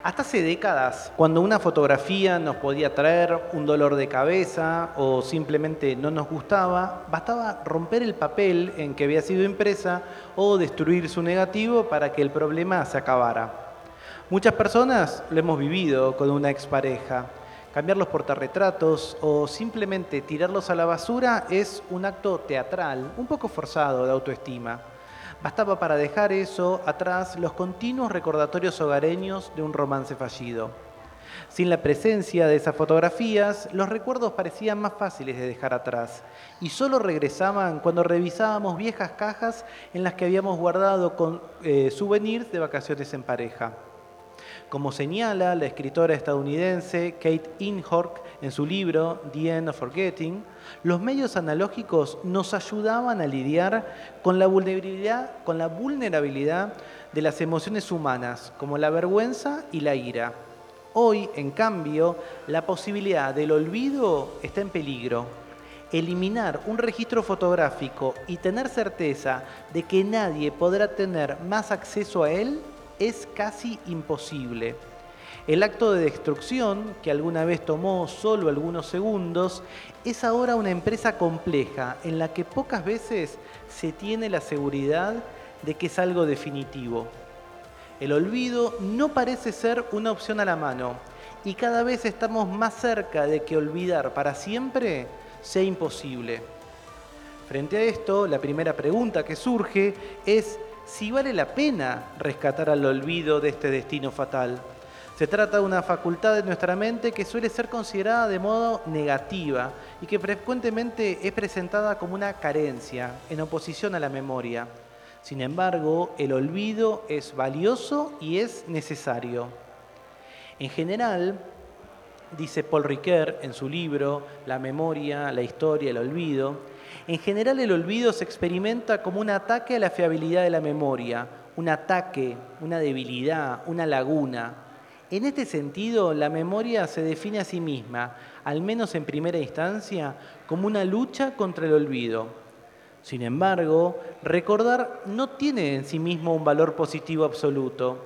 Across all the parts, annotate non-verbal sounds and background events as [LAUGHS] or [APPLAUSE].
Hasta hace décadas, cuando una fotografía nos podía traer un dolor de cabeza o simplemente no nos gustaba, bastaba romper el papel en que había sido impresa o destruir su negativo para que el problema se acabara. Muchas personas lo hemos vivido con una expareja. Cambiar los portarretratos o simplemente tirarlos a la basura es un acto teatral, un poco forzado de autoestima. Bastaba para dejar eso atrás los continuos recordatorios hogareños de un romance fallido. Sin la presencia de esas fotografías, los recuerdos parecían más fáciles de dejar atrás y solo regresaban cuando revisábamos viejas cajas en las que habíamos guardado eh, souvenirs de vacaciones en pareja. Como señala la escritora estadounidense Kate Inhork en su libro The End of Forgetting, los medios analógicos nos ayudaban a lidiar con la vulnerabilidad, con la vulnerabilidad de las emociones humanas, como la vergüenza y la ira. Hoy, en cambio, la posibilidad del olvido está en peligro. Eliminar un registro fotográfico y tener certeza de que nadie podrá tener más acceso a él es casi imposible. El acto de destrucción, que alguna vez tomó solo algunos segundos, es ahora una empresa compleja en la que pocas veces se tiene la seguridad de que es algo definitivo. El olvido no parece ser una opción a la mano y cada vez estamos más cerca de que olvidar para siempre sea imposible. Frente a esto, la primera pregunta que surge es si vale la pena rescatar al olvido de este destino fatal. Se trata de una facultad de nuestra mente que suele ser considerada de modo negativa y que frecuentemente es presentada como una carencia en oposición a la memoria. Sin embargo, el olvido es valioso y es necesario. En general, dice Paul Ricoeur en su libro La memoria, la historia, el olvido, en general el olvido se experimenta como un ataque a la fiabilidad de la memoria, un ataque, una debilidad, una laguna. En este sentido, la memoria se define a sí misma, al menos en primera instancia, como una lucha contra el olvido. Sin embargo, recordar no tiene en sí mismo un valor positivo absoluto.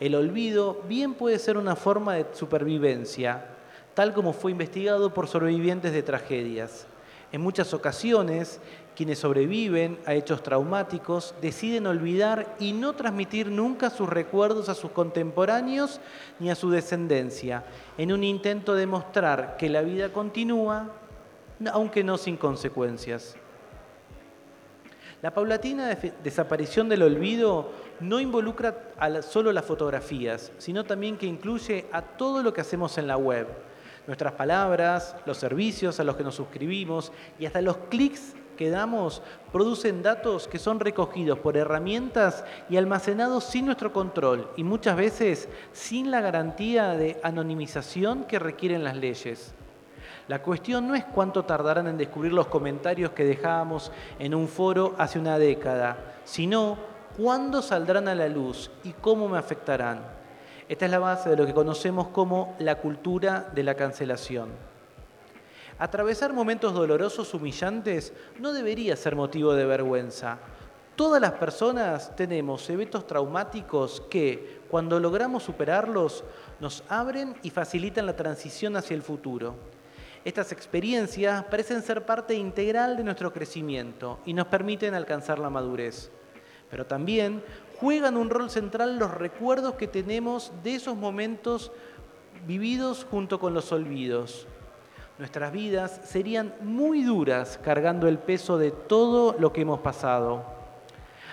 El olvido bien puede ser una forma de supervivencia, tal como fue investigado por sobrevivientes de tragedias. En muchas ocasiones, quienes sobreviven a hechos traumáticos deciden olvidar y no transmitir nunca sus recuerdos a sus contemporáneos ni a su descendencia, en un intento de mostrar que la vida continúa, aunque no sin consecuencias. La paulatina desaparición del olvido no involucra solo las fotografías, sino también que incluye a todo lo que hacemos en la web Nuestras palabras, los servicios a los que nos suscribimos y hasta los clics que damos producen datos que son recogidos por herramientas y almacenados sin nuestro control y muchas veces sin la garantía de anonimización que requieren las leyes. La cuestión no es cuánto tardarán en descubrir los comentarios que dejábamos en un foro hace una década, sino cuándo saldrán a la luz y cómo me afectarán. Esta es la base de lo que conocemos como la cultura de la cancelación. Atravesar momentos dolorosos, humillantes, no debería ser motivo de vergüenza. Todas las personas tenemos eventos traumáticos que, cuando logramos superarlos, nos abren y facilitan la transición hacia el futuro. Estas experiencias parecen ser parte integral de nuestro crecimiento y nos permiten alcanzar la madurez. Pero también juegan un rol central los recuerdos que tenemos de esos momentos vividos junto con los olvidos. Nuestras vidas serían muy duras cargando el peso de todo lo que hemos pasado.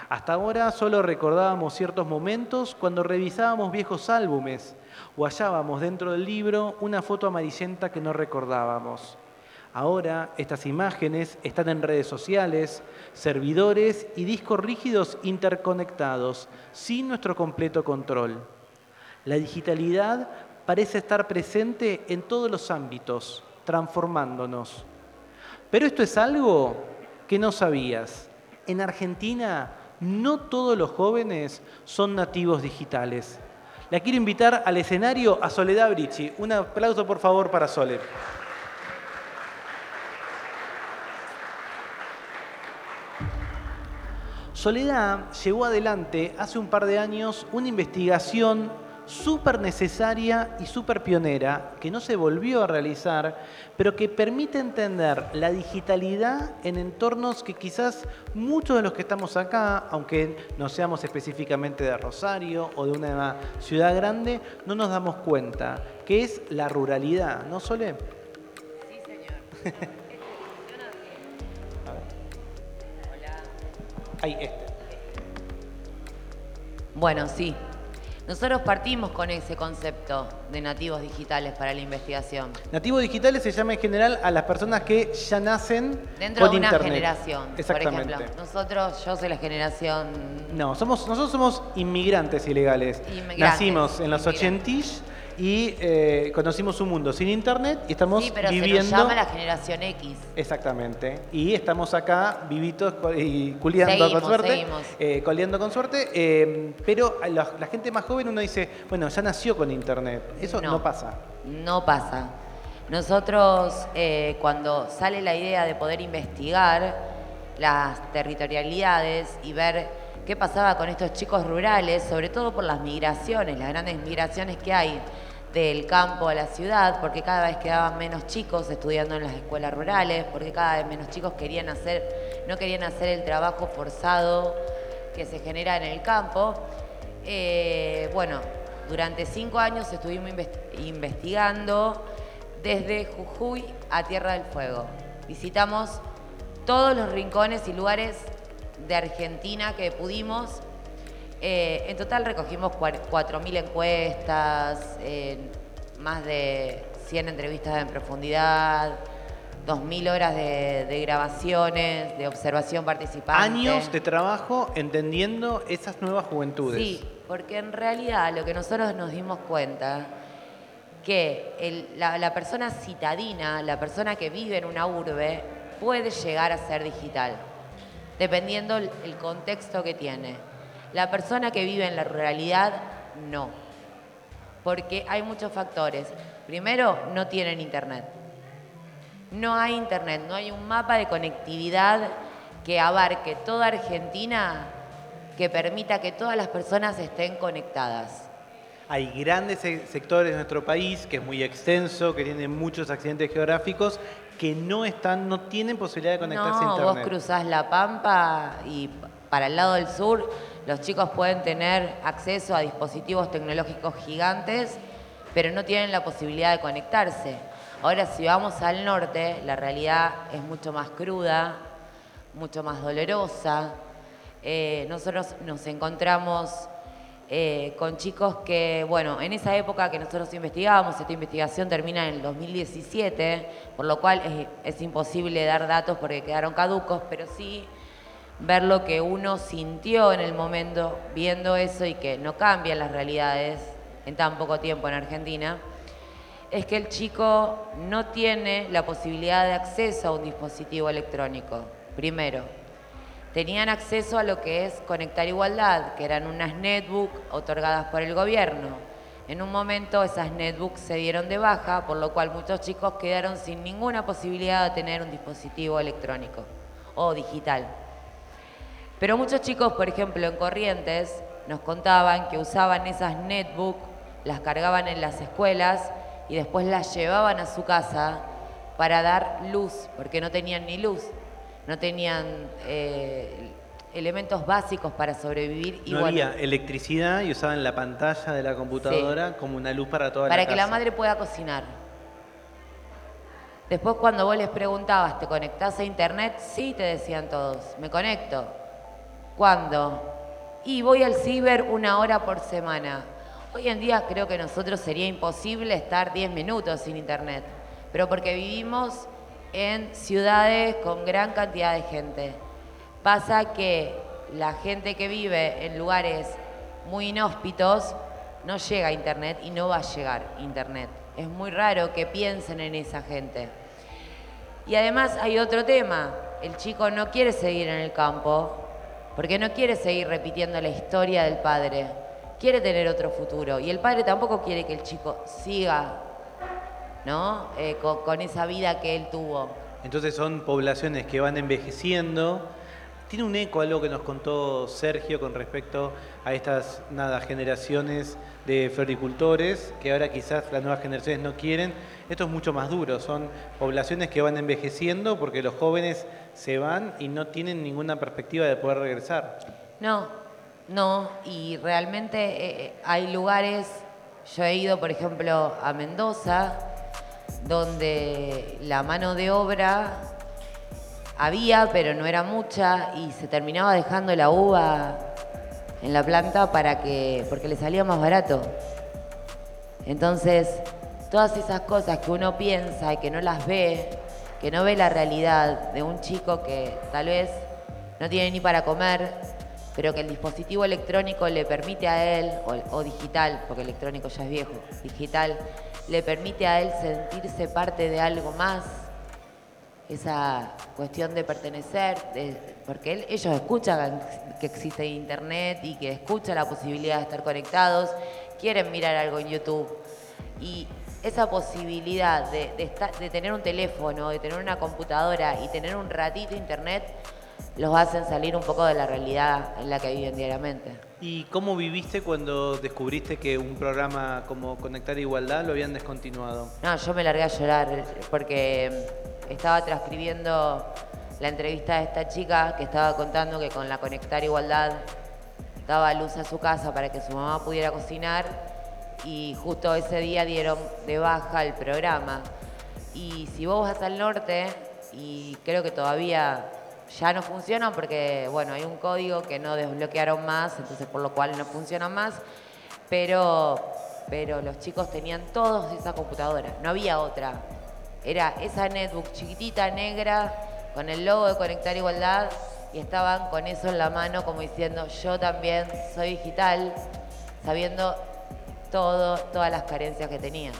Hasta ahora solo recordábamos ciertos momentos cuando revisábamos viejos álbumes o hallábamos dentro del libro una foto amarillenta que no recordábamos. Ahora estas imágenes están en redes sociales, servidores y discos rígidos interconectados, sin nuestro completo control. La digitalidad parece estar presente en todos los ámbitos, transformándonos. Pero esto es algo que no sabías. En Argentina no todos los jóvenes son nativos digitales. La quiero invitar al escenario a Soledad Brici. Un aplauso por favor para Sole. Soledad llevó adelante hace un par de años una investigación súper necesaria y súper pionera, que no se volvió a realizar, pero que permite entender la digitalidad en entornos que quizás muchos de los que estamos acá, aunque no seamos específicamente de Rosario o de una ciudad grande, no nos damos cuenta, que es la ruralidad, ¿no, Sole? Sí, señor. [LAUGHS] Ahí, este. Bueno, sí. Nosotros partimos con ese concepto de nativos digitales para la investigación. Nativos digitales se llama en general a las personas que ya nacen Dentro con de una internet. generación, por Exactamente. ejemplo. Nosotros, yo soy la generación... No, somos, nosotros somos inmigrantes ilegales. Inmigrantes, Nacimos en los inmigrantes. 80 y eh, conocimos un mundo sin internet y estamos Sí, pero viviendo. se nos llama la generación X. Exactamente. Y estamos acá vivitos y culiando Seguimos, con suerte. eh, coleando con suerte. eh, pero la, la gente más joven uno dice, bueno, ya nació con internet. Eso no, No. pasa. No pasa. Nosotros, eh, cuando sale la idea de poder investigar las territorialidades y ver qué pasaba con estos chicos rurales, sobre todo por las migraciones, las grandes migraciones que hay del campo a la ciudad, porque cada vez quedaban menos chicos estudiando en las escuelas rurales, porque cada vez menos chicos querían hacer, no querían hacer el trabajo forzado que se genera en el campo. Eh, bueno, durante cinco años estuvimos inves- investigando desde Jujuy a Tierra del Fuego. Visitamos todos los rincones y lugares de Argentina que pudimos. Eh, en total recogimos cuar- 4.000 encuestas, eh, más de 100 entrevistas en profundidad, 2.000 horas de, de grabaciones, de observación participante. Años de trabajo entendiendo esas nuevas juventudes. Sí, porque en realidad lo que nosotros nos dimos cuenta, que el- la, la persona citadina, la persona que vive en una urbe, puede llegar a ser digital, dependiendo el contexto que tiene. La persona que vive en la ruralidad, no. Porque hay muchos factores. Primero, no tienen internet. No hay internet, no hay un mapa de conectividad que abarque toda Argentina que permita que todas las personas estén conectadas. Hay grandes se- sectores de nuestro país que es muy extenso, que tiene muchos accidentes geográficos, que no están, no tienen posibilidad de conectarse a No, internet. vos cruzás la Pampa y para el lado del sur los chicos pueden tener acceso a dispositivos tecnológicos gigantes, pero no tienen la posibilidad de conectarse. Ahora, si vamos al norte, la realidad es mucho más cruda, mucho más dolorosa. Eh, nosotros nos encontramos eh, con chicos que, bueno, en esa época que nosotros investigábamos, esta investigación termina en el 2017, por lo cual es, es imposible dar datos porque quedaron caducos, pero sí ver lo que uno sintió en el momento viendo eso y que no cambian las realidades en tan poco tiempo en Argentina, es que el chico no tiene la posibilidad de acceso a un dispositivo electrónico, primero tenían acceso a lo que es Conectar Igualdad, que eran unas netbook otorgadas por el gobierno. En un momento esas netbooks se dieron de baja, por lo cual muchos chicos quedaron sin ninguna posibilidad de tener un dispositivo electrónico o digital. Pero muchos chicos, por ejemplo, en Corrientes, nos contaban que usaban esas netbook, las cargaban en las escuelas y después las llevaban a su casa para dar luz, porque no tenían ni luz, no tenían eh, elementos básicos para sobrevivir. Y no bueno, había electricidad y usaban la pantalla de la computadora como una luz para toda para la que casa. la madre pueda cocinar. Después cuando vos les preguntabas, ¿te conectás a internet? Sí, te decían todos, me conecto. ¿Cuándo? Y voy al ciber una hora por semana. Hoy en día creo que nosotros sería imposible estar 10 minutos sin internet, pero porque vivimos en ciudades con gran cantidad de gente. Pasa que la gente que vive en lugares muy inhóspitos no llega a internet y no va a llegar internet. Es muy raro que piensen en esa gente. Y además hay otro tema, el chico no quiere seguir en el campo porque no quiere seguir repitiendo la historia del padre, quiere tener otro futuro y el padre tampoco quiere que el chico siga ¿no? Eh, con, con esa vida que él tuvo. Entonces son poblaciones que van envejeciendo tiene un eco algo que nos contó Sergio con respecto a estas nada, generaciones de floricultores que ahora quizás las nuevas generaciones no quieren. Esto es mucho más duro, son poblaciones que van envejeciendo porque los jóvenes se van y no tienen ninguna perspectiva de poder regresar. No, no, y realmente eh, eh, hay lugares, yo he ido por ejemplo a Mendoza, donde la mano de obra había, pero no era mucha y se terminaba dejando la uva en la planta para que, porque le salía más barato. Entonces, todas esas cosas que uno piensa y que no las ve, que no ve la realidad de un chico que tal vez no tiene ni para comer, pero que el dispositivo electrónico le permite a él, o, o digital, porque electrónico ya es viejo, digital, le permite a él sentirse parte de algo más esa cuestión de pertenecer, porque ellos escuchan que existe Internet y que escuchan la posibilidad de estar conectados, quieren mirar algo en YouTube. Y esa posibilidad de, de tener un teléfono, de tener una computadora y tener un ratito Internet, los hacen salir un poco de la realidad en la que viven diariamente. ¿Y cómo viviste cuando descubriste que un programa como Conectar Igualdad lo habían descontinuado? No, yo me largué a llorar porque estaba transcribiendo la entrevista de esta chica que estaba contando que con la Conectar Igualdad daba luz a su casa para que su mamá pudiera cocinar y justo ese día dieron de baja el programa. Y si vos vas al norte, y creo que todavía ya no funcionan porque, bueno, hay un código que no desbloquearon más, entonces por lo cual no funcionan más, pero, pero los chicos tenían todos esa computadora, no había otra. Era esa netbook chiquitita, negra, con el logo de Conectar Igualdad, y estaban con eso en la mano como diciendo, yo también soy digital, sabiendo todo, todas las carencias que tenían.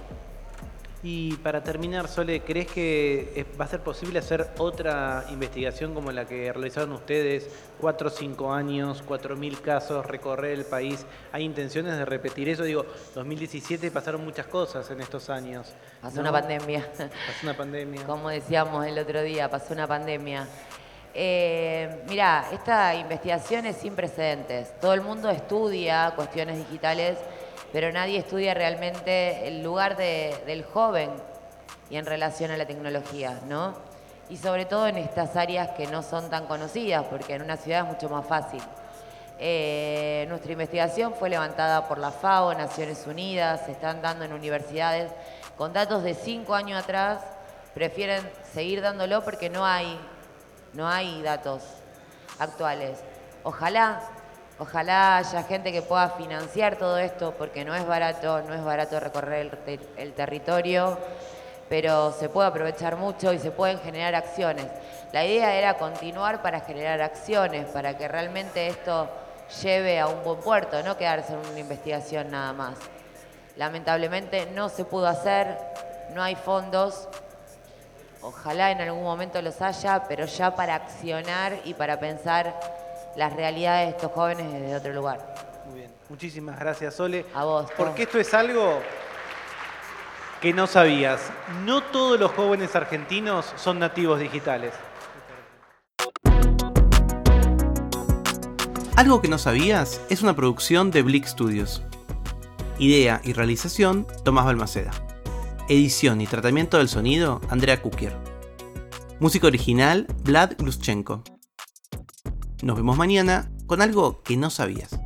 Y para terminar, Sole, ¿crees que va a ser posible hacer otra investigación como la que realizaron ustedes? Cuatro o cinco años, cuatro mil casos, recorrer el país. ¿Hay intenciones de repetir eso? Digo, 2017 pasaron muchas cosas en estos años. Pasó una pandemia. Pasó una pandemia. [LAUGHS] Como decíamos el otro día, pasó una pandemia. Eh, mira, esta investigación es sin precedentes. Todo el mundo estudia cuestiones digitales pero nadie estudia realmente el lugar del joven y en relación a la tecnología, ¿no? Y sobre todo en estas áreas que no son tan conocidas, porque en una ciudad es mucho más fácil. Eh, nuestra investigación fue levantada por la FAO, Naciones Unidas, se están dando en universidades con datos de cinco años atrás, prefieren seguir dándolo porque no hay, no hay datos actuales. Ojalá Ojalá haya gente que pueda financiar todo esto, porque no es barato, no es barato recorrer el, territorio, pero se puede aprovechar mucho y se pueden generar acciones. La idea era continuar para generar acciones, para que realmente esto lleve a un buen puerto, no quedarse en una investigación nada más. Lamentablemente no se pudo hacer, no hay fondos. Ojalá en algún momento los haya, pero ya para accionar y para pensar las realidades de estos jóvenes desde otro lugar. Muy bien. Muchísimas gracias, Sole. A vos. Porque esto es algo que no sabías. No todos los jóvenes argentinos son nativos digitales. Algo que no sabías es una producción de Blick Studios. Idea y realización, Tomás Balmaceda. Edición y tratamiento del sonido, Andrea Kukier. Música original, Vlad Gluschenko. Nos vemos mañana con algo que no sabías.